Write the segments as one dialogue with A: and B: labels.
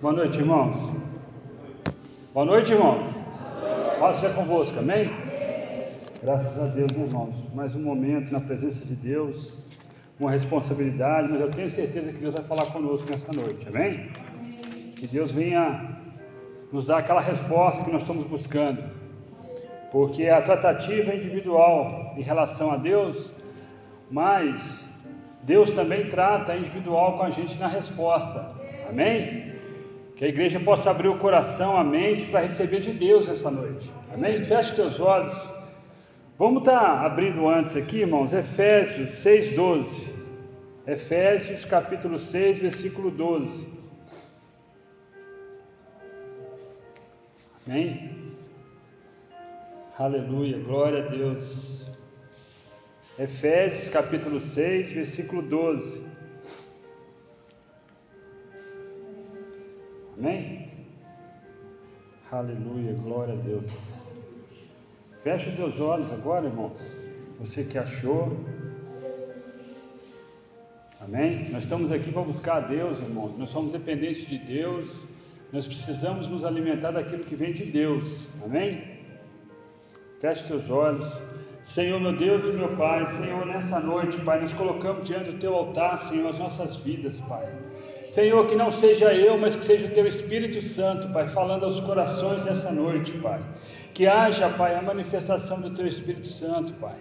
A: Boa noite, irmãos. Boa noite, irmãos. Paz seja convosco, amém? Graças a Deus, meus irmãos. Mais um momento na presença de Deus, uma responsabilidade, mas eu tenho certeza que Deus vai falar conosco nessa noite, amém? Que Deus venha nos dar aquela resposta que nós estamos buscando, porque a tratativa é individual em relação a Deus, mas Deus também trata individual com a gente na resposta, amém? Que a igreja possa abrir o coração, a mente para receber de Deus nessa noite. Amém? Feche os teus olhos. Vamos estar tá abrindo antes aqui, irmãos, Efésios 6,12. Efésios capítulo 6, versículo 12. Amém? Aleluia, glória a Deus. Efésios capítulo 6, versículo 12. Aleluia, glória a Deus. Feche os teus olhos agora, irmãos. Você que achou. Amém? Nós estamos aqui para buscar a Deus, irmãos. Nós somos dependentes de Deus. Nós precisamos nos alimentar daquilo que vem de Deus. Amém? Feche teus olhos. Senhor, meu Deus e meu Pai, Senhor, nessa noite, Pai, nós colocamos diante do teu altar, Senhor, as nossas vidas, Pai. Senhor, que não seja eu, mas que seja o Teu Espírito Santo, Pai, falando aos corações nessa noite, Pai. Que haja, Pai, a manifestação do Teu Espírito Santo, Pai.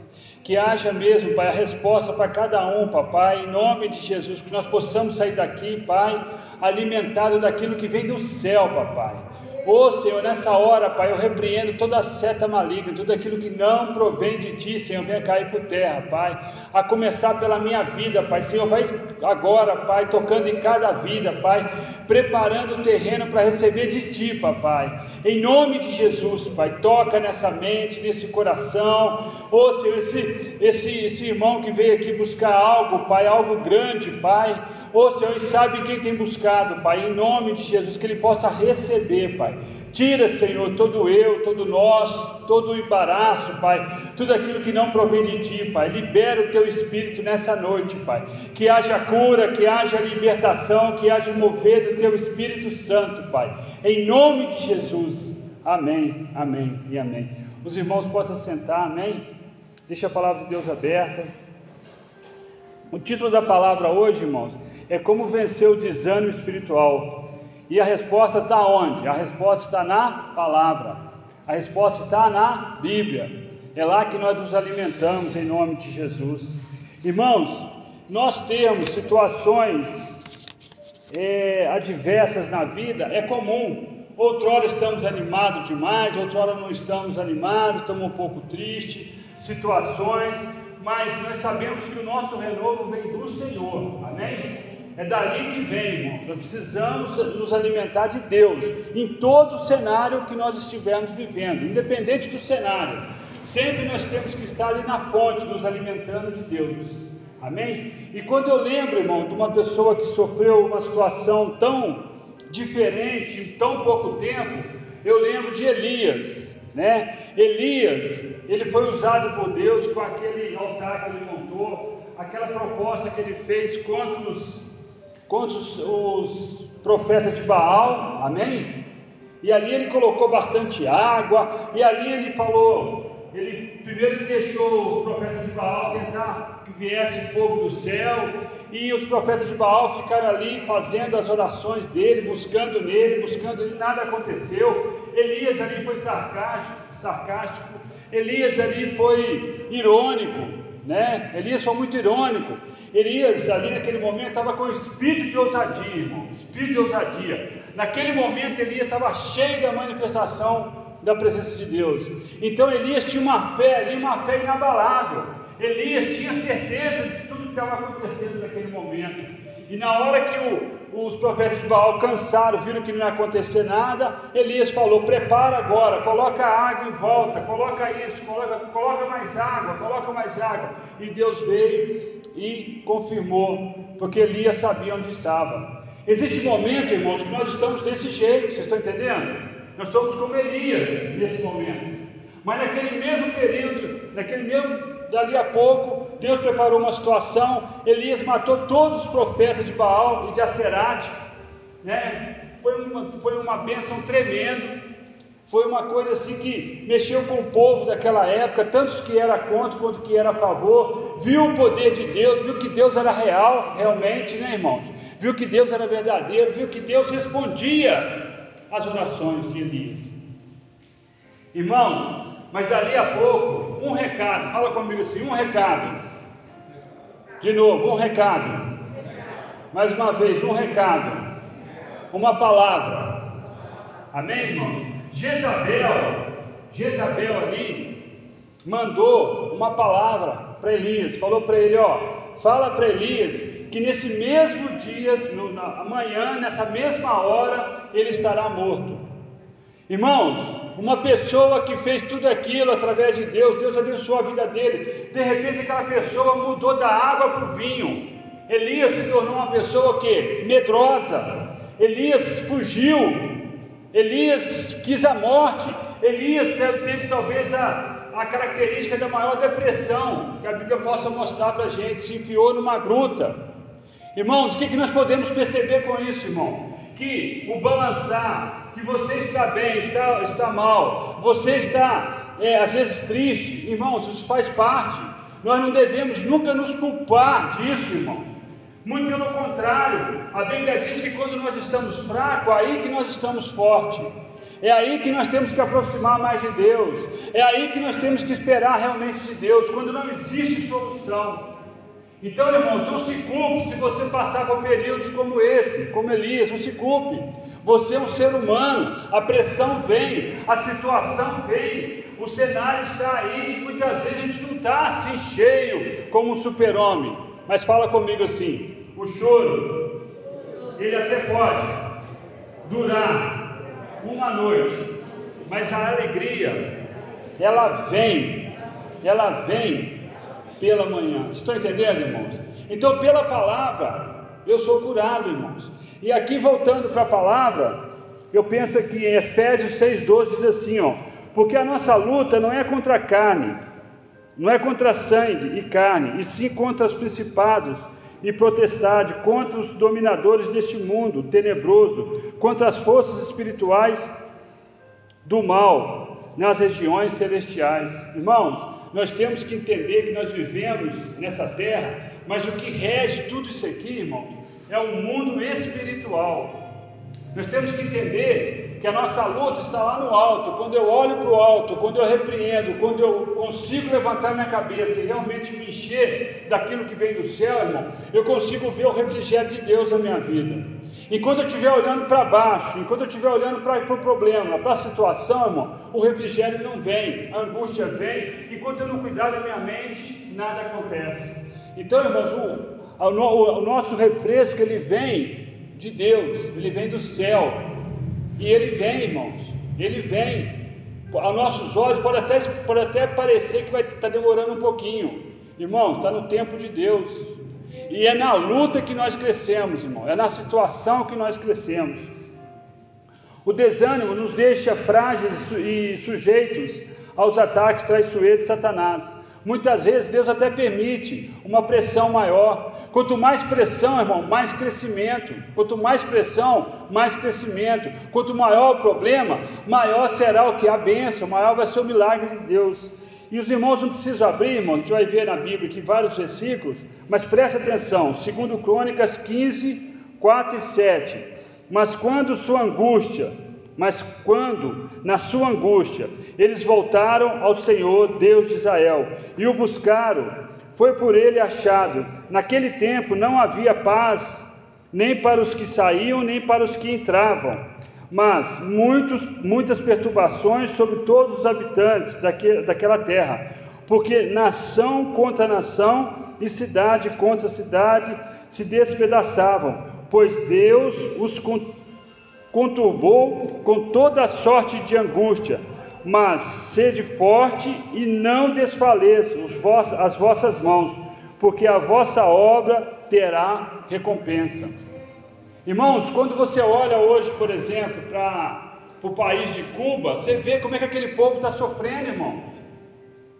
A: Que haja mesmo, Pai, a resposta para cada um, Pai, em nome de Jesus, que nós possamos sair daqui, Pai, alimentado daquilo que vem do céu, Papai Ô oh, Senhor, nessa hora, Pai, eu repreendo toda seta maligna, tudo aquilo que não provém de Ti, Senhor, venha cair por terra, Pai. A começar pela minha vida, Pai. Senhor, vai agora, Pai, tocando em cada vida, Pai, preparando o terreno para receber de Ti, Papai. Em nome de Jesus, Pai, toca nessa mente, nesse coração. Senhor, esse, esse, esse irmão que veio aqui buscar algo, Pai, algo grande, Pai. Ô Senhor, e sabe quem tem buscado, Pai, em nome de Jesus, que ele possa receber, Pai. Tira, Senhor, todo eu, todo nós, todo o embaraço, Pai, tudo aquilo que não provém de Ti, Pai. Libera o Teu Espírito nessa noite, Pai. Que haja cura, que haja libertação, que haja mover do Teu Espírito Santo, Pai. Em nome de Jesus. Amém, amém e amém. Os irmãos possam sentar, amém? Deixa a palavra de Deus aberta. O título da palavra hoje, irmãos, é como vencer o desânimo espiritual. E a resposta está onde? A resposta está na palavra. A resposta está na Bíblia. É lá que nós nos alimentamos em nome de Jesus. Irmãos, nós temos situações é, adversas na vida, é comum. Outrora estamos animados demais, outrora não estamos animados, estamos um pouco tristes, situações, mas nós sabemos que o nosso renovo vem do Senhor, amém? É dali que vem, irmãos. Nós precisamos nos alimentar de Deus em todo o cenário que nós estivermos vivendo, independente do cenário. Sempre nós temos que estar ali na fonte, nos alimentando de Deus. Amém? E quando eu lembro, irmão, de uma pessoa que sofreu uma situação tão diferente em tão pouco tempo, eu lembro de Elias, né? Elias, ele foi usado por Deus com aquele altar que ele montou, aquela proposta que ele fez contra os contra os, os profetas de Baal, amém? E ali ele colocou bastante água, e ali ele falou, ele primeiro ele deixou os profetas de Baal tentar viesse fogo do céu, e os profetas de Baal ficaram ali fazendo as orações dele, buscando nele, buscando ele, nada aconteceu. Elias ali foi sarcástico, sarcástico. Elias ali foi irônico, né? Elias foi muito irônico. Elias, ali naquele momento, estava com espírito de ousadia, irmão, espírito de ousadia. Naquele momento, Elias estava cheio da manifestação da presença de Deus. Então, Elias tinha uma fé ali, uma fé inabalável. Elias tinha certeza de tudo que estava acontecendo naquele momento. E na hora que o, os profetas de Baal cansaram, viram que não ia acontecer nada, Elias falou: prepara agora, coloca água em volta, coloca isso, coloca, coloca mais água, coloca mais água. E Deus veio e confirmou, porque Elias sabia onde estava. Existe momento, irmãos, que nós estamos desse jeito, vocês estão entendendo? Nós somos como Elias nesse momento. Mas naquele mesmo período, naquele mesmo, dali a pouco, Deus preparou uma situação, Elias matou todos os profetas de Baal e de Acerate, né? Foi uma, foi uma bênção tremenda. Foi uma coisa assim que mexeu com o povo daquela época, tantos que era contra quanto que era a favor, viu o poder de Deus, viu que Deus era real, realmente, né, irmãos? Viu que Deus era verdadeiro, viu que Deus respondia às orações de Elias. Irmãos, mas dali a pouco, um recado, fala comigo assim, um recado. De novo, um recado. Mais uma vez, um recado. Uma palavra. Amém, irmãos? Jezabel, Jezabel ali, mandou uma palavra para Elias, falou para ele: ó, fala para Elias que nesse mesmo dia, no, na, amanhã, nessa mesma hora, ele estará morto. Irmãos, uma pessoa que fez tudo aquilo através de Deus, Deus abençoou a vida dele, de repente aquela pessoa mudou da água para o vinho. Elias se tornou uma pessoa que medrosa. Elias fugiu, Elias quis a morte, Elias teve, teve talvez a, a característica da maior depressão que a Bíblia possa mostrar para a gente, se enfiou numa gruta. Irmãos, o que, que nós podemos perceber com isso, irmão? Que o balançar, que você está bem, está, está mal, você está é, às vezes triste, irmãos, isso faz parte. Nós não devemos nunca nos culpar disso, irmão. Muito pelo contrário, a Bíblia diz que quando nós estamos fracos, é aí que nós estamos fortes. É aí que nós temos que aproximar mais de Deus. É aí que nós temos que esperar realmente de Deus, quando não existe solução. Então, irmãos, não se culpe se você passar por períodos como esse, como Elias, não se culpe. Você é um ser humano, a pressão vem, a situação vem, o cenário está aí, muitas vezes a gente não está assim cheio como um super-homem, mas fala comigo assim: o choro, ele até pode durar uma noite, mas a alegria, ela vem, ela vem pela manhã. Vocês estão entendendo, irmãos? Então, pela palavra, eu sou curado, irmãos. E aqui, voltando para a palavra, eu penso aqui em Efésios 6,12 diz assim: ó, porque a nossa luta não é contra a carne, não é contra sangue e carne, e sim contra os principados e protestade contra os dominadores deste mundo tenebroso, contra as forças espirituais do mal nas regiões celestiais. Irmãos, nós temos que entender que nós vivemos nessa terra, mas o que rege tudo isso aqui, irmãos, é o mundo espiritual. Nós temos que entender que a nossa luta está lá no alto. Quando eu olho para o alto, quando eu repreendo, quando eu consigo levantar minha cabeça e realmente me encher daquilo que vem do céu, irmão, eu consigo ver o refrigério de Deus na minha vida. Enquanto eu estiver olhando para baixo, enquanto eu estiver olhando para o pro problema, para a situação, irmão, o refrigério não vem, a angústia vem. Enquanto eu não cuidar da minha mente, nada acontece. Então, irmãos, o, o, o nosso refresco ele vem de Deus, ele vem do céu. E ele vem, irmãos, ele vem. Aos nossos olhos pode até, pode até parecer que vai estar tá demorando um pouquinho. Irmãos, está no tempo de Deus. E é na luta que nós crescemos, irmão. É na situação que nós crescemos. O desânimo nos deixa frágeis e sujeitos aos ataques traiçoeiros de Satanás. Muitas vezes Deus até permite uma pressão maior. Quanto mais pressão, irmão, mais crescimento. Quanto mais pressão, mais crescimento. Quanto maior o problema, maior será o que? A bênção, maior vai ser o milagre de Deus. E os irmãos não precisam abrir, irmão, você vai ver na Bíblia aqui vários versículos, mas preste atenção, segundo Crônicas 15, 4 e 7. Mas quando sua angústia mas quando, na sua angústia, eles voltaram ao Senhor, Deus de Israel, e o buscaram, foi por ele achado. Naquele tempo não havia paz, nem para os que saíam, nem para os que entravam, mas muitos, muitas perturbações sobre todos os habitantes daque, daquela terra, porque nação contra nação e cidade contra cidade se despedaçavam, pois Deus os conturbou com toda sorte de angústia, mas sede forte e não desfaleçam as vossas mãos, porque a vossa obra terá recompensa. Irmãos, quando você olha hoje, por exemplo, para o país de Cuba, você vê como é que aquele povo está sofrendo, irmão.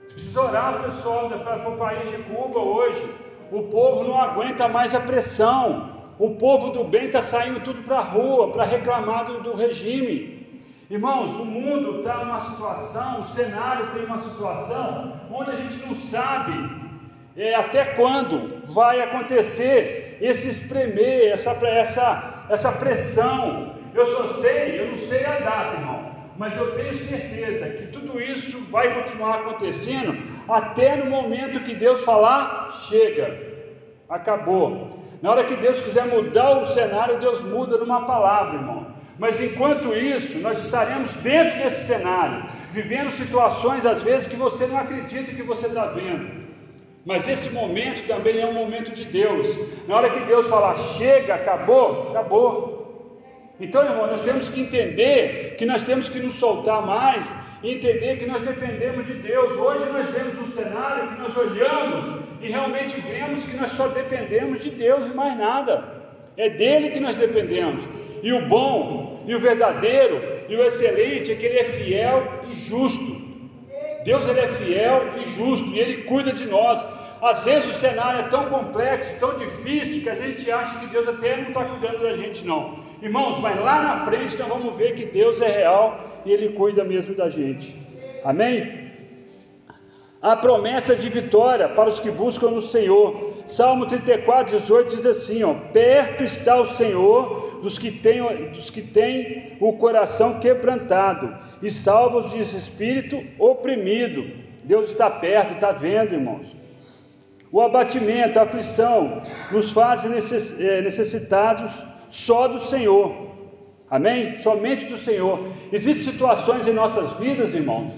A: Precisa orar, pessoal, para o país de Cuba hoje. O povo não aguenta mais a pressão. O povo do bem está saindo tudo para a rua para reclamar do, do regime. Irmãos, o mundo está numa situação, o cenário tem uma situação onde a gente não sabe é, até quando vai acontecer esse espremer, essa, essa, essa pressão. Eu só sei, eu não sei a data, irmão, mas eu tenho certeza que tudo isso vai continuar acontecendo até no momento que Deus falar: chega, acabou. Na hora que Deus quiser mudar o cenário, Deus muda numa palavra, irmão. Mas enquanto isso, nós estaremos dentro desse cenário, vivendo situações às vezes que você não acredita que você está vendo. Mas esse momento também é um momento de Deus. Na hora que Deus falar chega, acabou, acabou. Então, irmão, nós temos que entender que nós temos que nos soltar mais e entender que nós dependemos de Deus. Hoje nós vemos um cenário que nós olhamos e realmente vemos que nós só dependemos de Deus e mais nada. É dele que nós dependemos. E o bom, e o verdadeiro, e o excelente é que ele é fiel e justo. Deus ele é fiel e justo, e ele cuida de nós. Às vezes o cenário é tão complexo, tão difícil, que a gente acha que Deus até não está cuidando da gente, não. Irmãos, mas lá na frente nós vamos ver que Deus é real e Ele cuida mesmo da gente. Amém? Há promessas de vitória para os que buscam no Senhor. Salmo 34, 18 diz assim: ó, Perto está o Senhor dos que têm, dos que o coração quebrantado e salva os de espírito oprimido. Deus está perto, está vendo, irmãos. O abatimento, a aflição, nos fazem eh, necessitados só do Senhor. Amém? Somente do Senhor. Existem situações em nossas vidas, irmãos,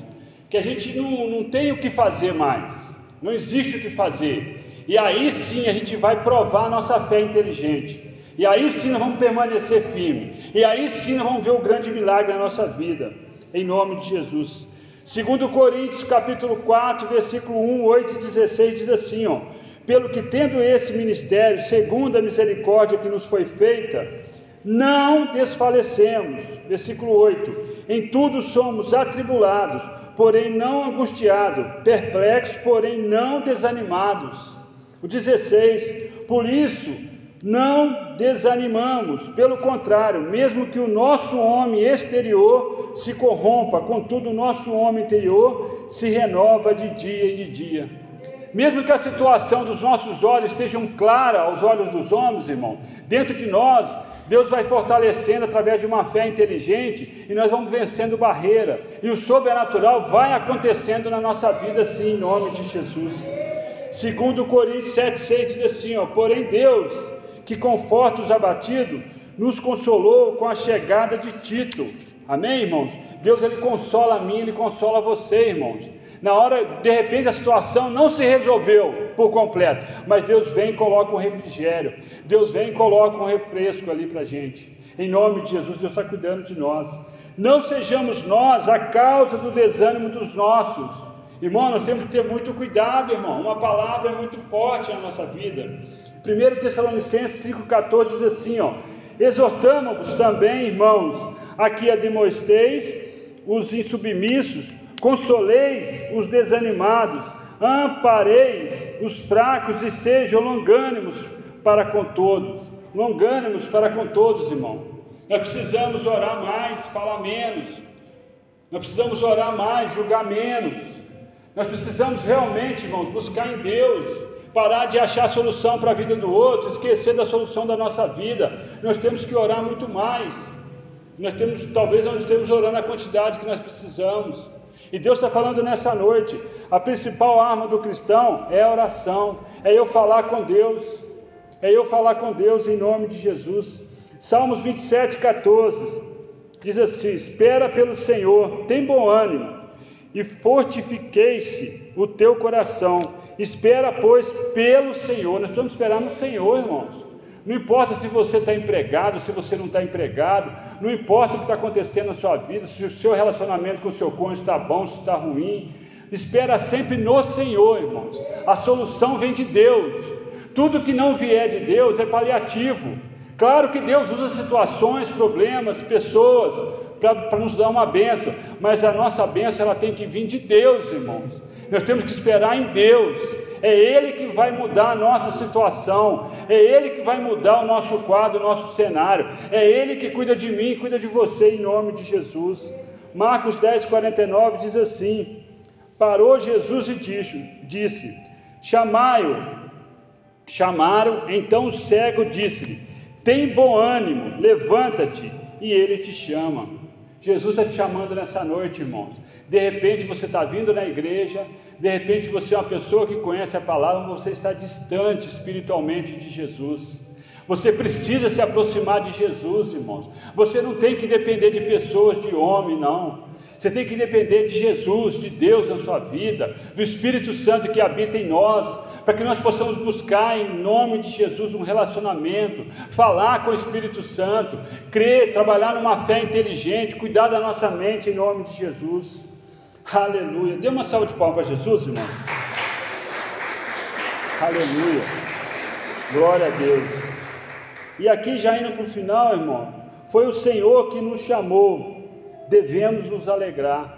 A: que a gente não, não tem o que fazer mais. Não existe o que fazer. E aí sim a gente vai provar a nossa fé inteligente. E aí sim nós vamos permanecer firme. E aí sim nós vamos ver o grande milagre na nossa vida. Em nome de Jesus. Segundo Coríntios, capítulo 4, versículo 1, 8 e 16 diz assim, ó: Pelo que tendo esse ministério, segundo a misericórdia que nos foi feita, não desfalecemos. Versículo 8: Em tudo somos atribulados, porém não angustiados, perplexos, porém não desanimados. O 16: Por isso não desanimamos, pelo contrário, mesmo que o nosso homem exterior se corrompa, contudo o nosso homem interior se renova de dia em dia. Mesmo que a situação dos nossos olhos esteja clara aos olhos dos homens, irmão, dentro de nós, Deus vai fortalecendo através de uma fé inteligente e nós vamos vencendo barreira. E o sobrenatural vai acontecendo na nossa vida, sim, em nome de Jesus. Segundo Coríntios 7,6 diz assim: ó, porém Deus que conforta os abatidos, nos consolou com a chegada de Tito. Amém, irmãos? Deus ele consola a mim, ele consola você, irmãos. Na hora, de repente, a situação não se resolveu por completo, mas Deus vem e coloca um refrigério, Deus vem e coloca um refresco ali para a gente. Em nome de Jesus, Deus está cuidando de nós. Não sejamos nós a causa do desânimo dos nossos. Irmão, nós temos que ter muito cuidado, irmão. Uma palavra é muito forte na nossa vida. 1 Tessalonicenses 5,14 diz assim: ó, exortamos também, irmãos, a que admoesteis os insubmissos, consoleis os desanimados, ampareis os fracos e sejam longânimos para com todos. Longânimos para com todos, irmão. Nós precisamos orar mais, falar menos. Nós precisamos orar mais, julgar menos. Nós precisamos realmente, irmãos, buscar em Deus parar de achar solução para a vida do outro, esquecer da solução da nossa vida. Nós temos que orar muito mais. Nós temos, talvez não estejamos orando a quantidade que nós precisamos. E Deus está falando nessa noite: a principal arma do cristão é a oração, é eu falar com Deus, é eu falar com Deus em nome de Jesus. Salmos 27, 14 diz assim: Espera pelo Senhor, tem bom ânimo, e fortifiquei-se o teu coração Espera, pois, pelo Senhor. Nós precisamos esperar no Senhor, irmãos. Não importa se você está empregado, se você não está empregado, não importa o que está acontecendo na sua vida, se o seu relacionamento com o seu cônjuge está bom, se está ruim. Espera sempre no Senhor, irmãos. A solução vem de Deus. Tudo que não vier de Deus é paliativo. Claro que Deus usa situações, problemas, pessoas para nos dar uma benção, mas a nossa benção ela tem que vir de Deus, irmãos. Nós temos que esperar em Deus. é Ele que vai mudar a nossa situação, é Ele que vai mudar o nosso quadro, o nosso cenário, é Ele que cuida de mim, cuida de você, em nome de Jesus. Marcos 10, 49 diz assim: Parou Jesus e disse: Chamai-o. Chamaram, então o cego disse-lhe: Tem bom ânimo, levanta-te, e ele te chama. Jesus está te chamando nessa noite, irmãos. De repente você está vindo na igreja, de repente você é uma pessoa que conhece a palavra, mas você está distante espiritualmente de Jesus. Você precisa se aproximar de Jesus, irmãos. Você não tem que depender de pessoas, de homem, não. Você tem que depender de Jesus, de Deus na sua vida, do Espírito Santo que habita em nós, para que nós possamos buscar em nome de Jesus um relacionamento, falar com o Espírito Santo, crer, trabalhar numa fé inteligente, cuidar da nossa mente em nome de Jesus. Aleluia. Dê uma salva de palmas para Jesus, irmão. Aleluia. Glória a Deus. E aqui já indo para o final, irmão, foi o Senhor que nos chamou devemos nos alegrar.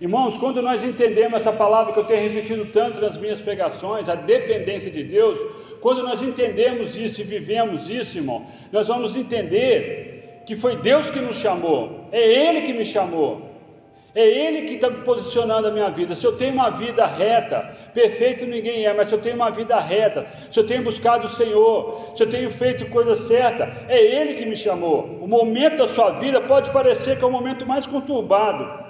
A: Irmãos, quando nós entendemos essa palavra que eu tenho repetido tanto nas minhas pregações, a dependência de Deus, quando nós entendemos isso e vivemos isso, irmão, nós vamos entender que foi Deus que nos chamou, é Ele que me chamou, é Ele que está posicionando a minha vida. Se eu tenho uma vida reta, perfeito ninguém é, mas se eu tenho uma vida reta, se eu tenho buscado o Senhor, se eu tenho feito coisa certa, é Ele que me chamou. O momento da sua vida pode parecer que é o momento mais conturbado,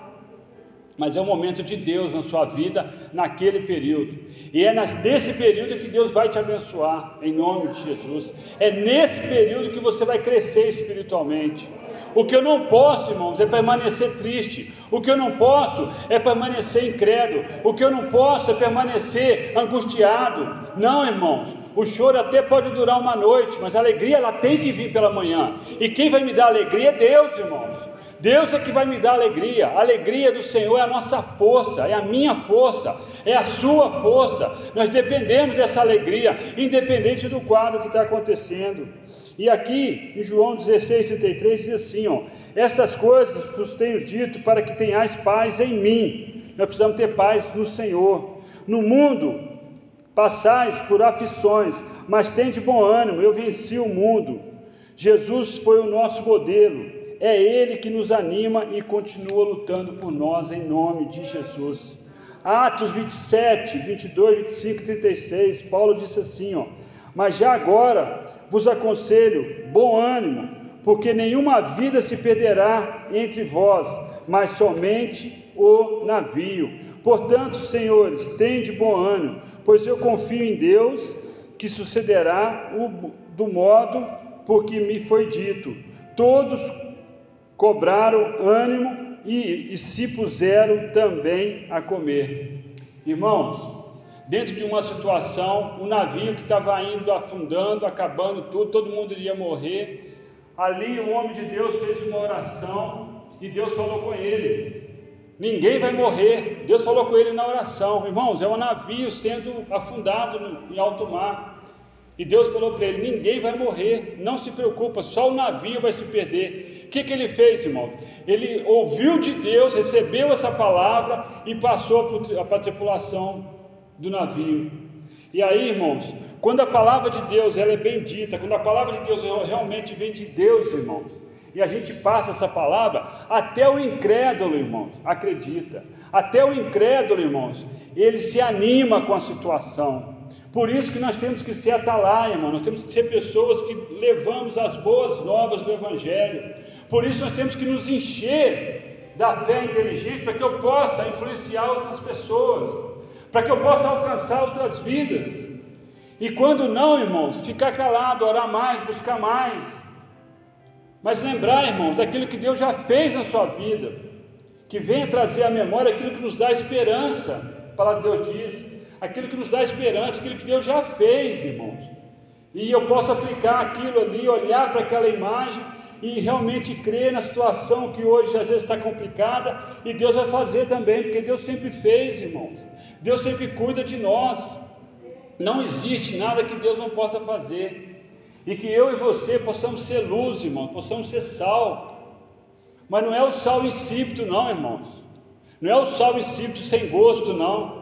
A: mas é o momento de Deus na sua vida naquele período. E é nesse período que Deus vai te abençoar, em nome de Jesus. É nesse período que você vai crescer espiritualmente. O que eu não posso, irmãos, é permanecer triste. O que eu não posso é permanecer incrédulo. O que eu não posso é permanecer angustiado. Não, irmãos. O choro até pode durar uma noite, mas a alegria ela tem que vir pela manhã. E quem vai me dar alegria é Deus, irmãos. Deus é que vai me dar alegria. A alegria do Senhor é a nossa força, é a minha força, é a sua força. Nós dependemos dessa alegria, independente do quadro que está acontecendo. E aqui em João 16, 33 diz assim: ó, Estas coisas vos tenho dito para que tenhais paz em mim. Nós precisamos ter paz no Senhor. No mundo passais por aflições, mas tende bom ânimo, eu venci o mundo. Jesus foi o nosso modelo, é Ele que nos anima e continua lutando por nós em nome de Jesus. Atos 27, 22, 25 e 36, Paulo disse assim: ó, Mas já agora vos aconselho, bom ânimo, porque nenhuma vida se perderá entre vós, mas somente o navio. Portanto, senhores, tende bom ânimo, pois eu confio em Deus que sucederá o, do modo por que me foi dito. Todos cobraram ânimo e, e se puseram também a comer. Irmãos, dentro de uma situação, um navio que estava indo afundando, acabando tudo, todo mundo iria morrer. Ali o homem de Deus fez uma oração e Deus falou com ele: Ninguém vai morrer. Deus falou com ele na oração. Irmãos, é um navio sendo afundado em alto mar. E Deus falou para ele: Ninguém vai morrer, não se preocupa, só o navio vai se perder. O que, que ele fez, irmão? Ele ouviu de Deus, recebeu essa palavra e passou para a tripulação do navio. E aí, irmãos, quando a palavra de Deus ela é bendita, quando a palavra de Deus realmente vem de Deus, irmãos, e a gente passa essa palavra, até o incrédulo, irmãos, acredita. Até o incrédulo, irmãos, ele se anima com a situação. Por isso que nós temos que ser atalaia, irmão. Nós temos que ser pessoas que levamos as boas novas do Evangelho. Por isso nós temos que nos encher da fé inteligente para que eu possa influenciar outras pessoas para que eu possa alcançar outras vidas. E quando não, irmãos, ficar calado, orar mais, buscar mais. Mas lembrar, irmãos, daquilo que Deus já fez na sua vida, que venha trazer à memória aquilo que nos dá esperança, a palavra de Deus diz, aquilo que nos dá esperança, aquilo que Deus já fez, irmãos. E eu posso aplicar aquilo ali, olhar para aquela imagem e realmente crer na situação que hoje às vezes está complicada, e Deus vai fazer também, porque Deus sempre fez, irmãos. Deus sempre cuida de nós. Não existe nada que Deus não possa fazer. E que eu e você possamos ser luz, irmão, possamos ser sal. Mas não é o sal insípido, não, irmãos. Não é o sal insípido sem gosto, não.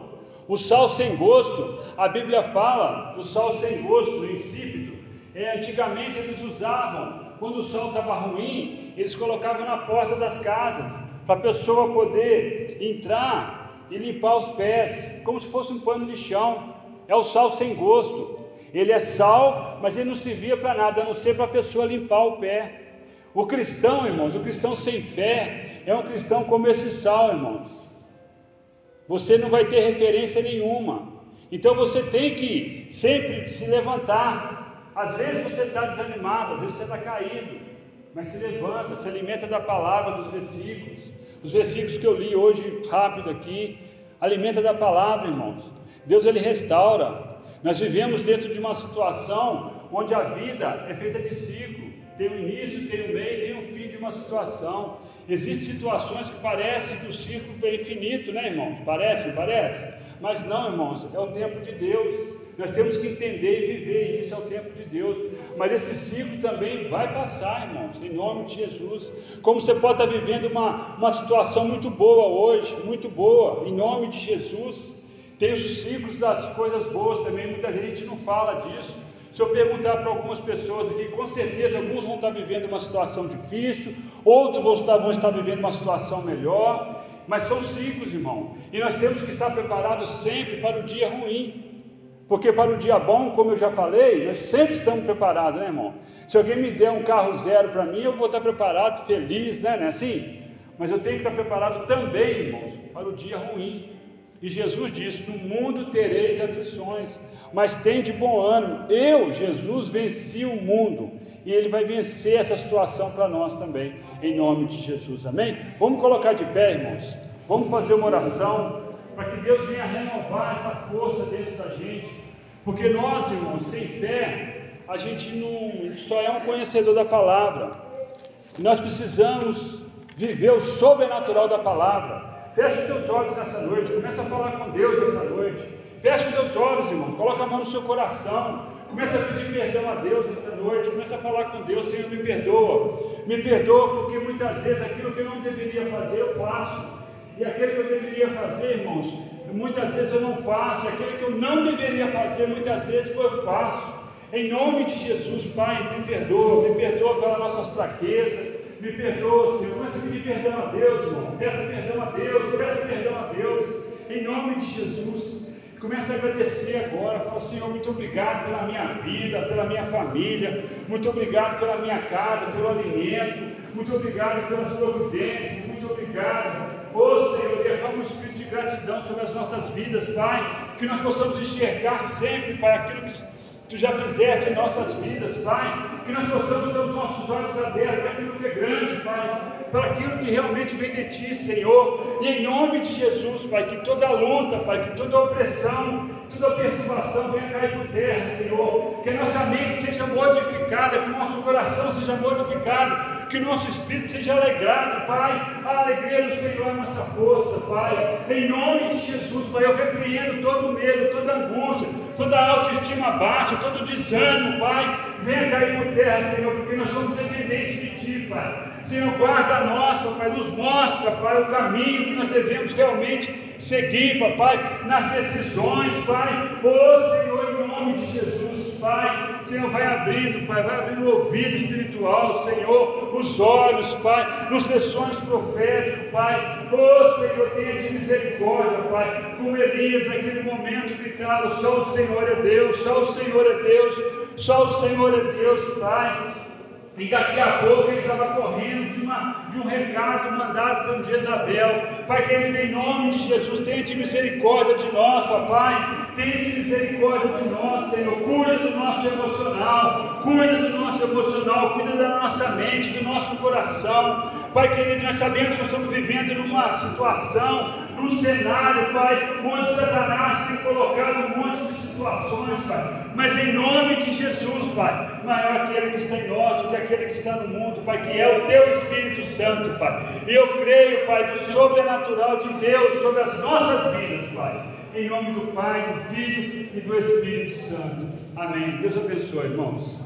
A: O sal sem gosto, a Bíblia fala, o sal sem gosto, insípido, é, antigamente eles usavam, quando o sol estava ruim, eles colocavam na porta das casas, para a pessoa poder entrar e limpar os pés, como se fosse um pano de chão. É o sal sem gosto. Ele é sal, mas ele não servia para nada, a não ser para a pessoa limpar o pé. O cristão, irmãos, o cristão sem fé, é um cristão como esse sal, irmãos. Você não vai ter referência nenhuma. Então você tem que sempre se levantar. Às vezes você está desanimado, às vezes você está caído, mas se levanta, se alimenta da palavra, dos versículos. Os versículos que eu li hoje rápido aqui, alimenta da palavra, irmãos. Deus ele restaura. Nós vivemos dentro de uma situação onde a vida é feita de ciclo. Tem um início, tem um meio, tem um fim de uma situação. Existem situações que parece que o ciclo é infinito, né, irmãos? Parece, parece? Mas não, irmãos, é o tempo de Deus. Nós temos que entender e viver isso, é o tempo de Deus. Mas esse ciclo também vai passar, irmãos, em nome de Jesus. Como você pode estar vivendo uma, uma situação muito boa hoje, muito boa, em nome de Jesus. Tem os ciclos das coisas boas também, muita gente não fala disso. Se eu perguntar para algumas pessoas aqui, com certeza alguns vão estar vivendo uma situação difícil, outros vão estar, vão estar vivendo uma situação melhor, mas são ciclos, irmão, e nós temos que estar preparados sempre para o dia ruim, porque para o dia bom, como eu já falei, nós sempre estamos preparados, né, irmão? Se alguém me der um carro zero para mim, eu vou estar preparado, feliz, né, não é assim? Mas eu tenho que estar preparado também, irmãos, para o dia ruim. E Jesus disse: No mundo tereis aflições, mas tem de bom ânimo. Eu, Jesus, venci o mundo. E Ele vai vencer essa situação para nós também, em nome de Jesus, amém? Vamos colocar de pé, irmãos. Vamos fazer uma oração para que Deus venha renovar essa força dentro da gente, porque nós, irmãos, sem fé, a gente não só é um conhecedor da palavra, nós precisamos viver o sobrenatural da palavra. Feche os teus olhos nessa noite, começa a falar com Deus nessa noite. Feche os teus olhos, irmãos, coloca a mão no seu coração. Começa a pedir perdão a Deus nessa noite. Começa a falar com Deus, Senhor, me perdoa. Me perdoa porque muitas vezes aquilo que eu não deveria fazer, eu faço. E aquilo que eu deveria fazer, irmãos, muitas vezes eu não faço. Aquilo que eu não deveria fazer, muitas vezes eu faço. Em nome de Jesus, Pai, me perdoa, me perdoa pelas nossas fraquezas, me perdoa, Senhor. Começa a pedir perdão a Deus, irmão. Peça perdão a Deus, peça perdão a Deus, em nome de Jesus. Começa a agradecer agora, fala Senhor, muito obrigado pela minha vida, pela minha família, muito obrigado pela minha casa, pelo alimento, muito obrigado pelas providências, muito obrigado. Oh Senhor, derrama um espírito de gratidão sobre as nossas vidas, Pai, que nós possamos enxergar sempre, Pai, aquilo que Tu já fizeste em nossas vidas, Pai, que nós possamos ter os nossos olhos abertos para aquilo que é grande, Pai, para aquilo que realmente vem de Ti, Senhor, e em nome de Jesus, Pai, que toda luta, Pai, que toda opressão, toda perturbação venha cair por terra, Senhor, que a nossa mente seja modificada, que o nosso coração seja modificado, que o nosso espírito seja alegrado, Pai, a alegria do Senhor é a nossa força, Pai, em nome de Jesus, Pai, eu repreendo todo medo, toda angústia, toda autoestima baixa, todo desânimo, Pai, venha cair por terra, Senhor, porque nós somos dependentes de Ti, Pai. Senhor, guarda nós, Pai, nos mostra, Pai, o caminho que nós devemos realmente seguir, Pai, nas decisões, Pai. Oh, Senhor, em nome de Jesus, Pai. Senhor, vai abrindo, Pai, vai abrindo o ouvido espiritual, Senhor, os olhos, Pai, nos sessões proféticas, Pai. Oh, Senhor, tenha de misericórdia, Pai. Como Elias, naquele momento, gritava: só o Senhor é Deus, só o Senhor é Deus, só o Senhor é Deus, Pai. E daqui a pouco ele estava correndo de, uma, de um recado mandado pelo Jezabel. Pai querido, em nome de Jesus, tenha de misericórdia de nós, papai. Tenha de misericórdia de nós, Senhor. Cuida do nosso emocional, cuida do nosso emocional, cuida da nossa mente, do nosso coração. Pai querido, nós sabemos que nós estamos vivendo numa situação, num cenário, Pai, onde Satanás tem colocado um monte de situações, Pai. Mas em nome de Jesus, Pai, maior aquele que está em nós do que aquele que está no mundo, Pai, que é o Teu Espírito Santo, Pai. E eu creio, Pai, do sobrenatural de Deus sobre as nossas vidas, Pai. Em nome do Pai, do Filho e do Espírito Santo. Amém. Deus abençoe, irmãos.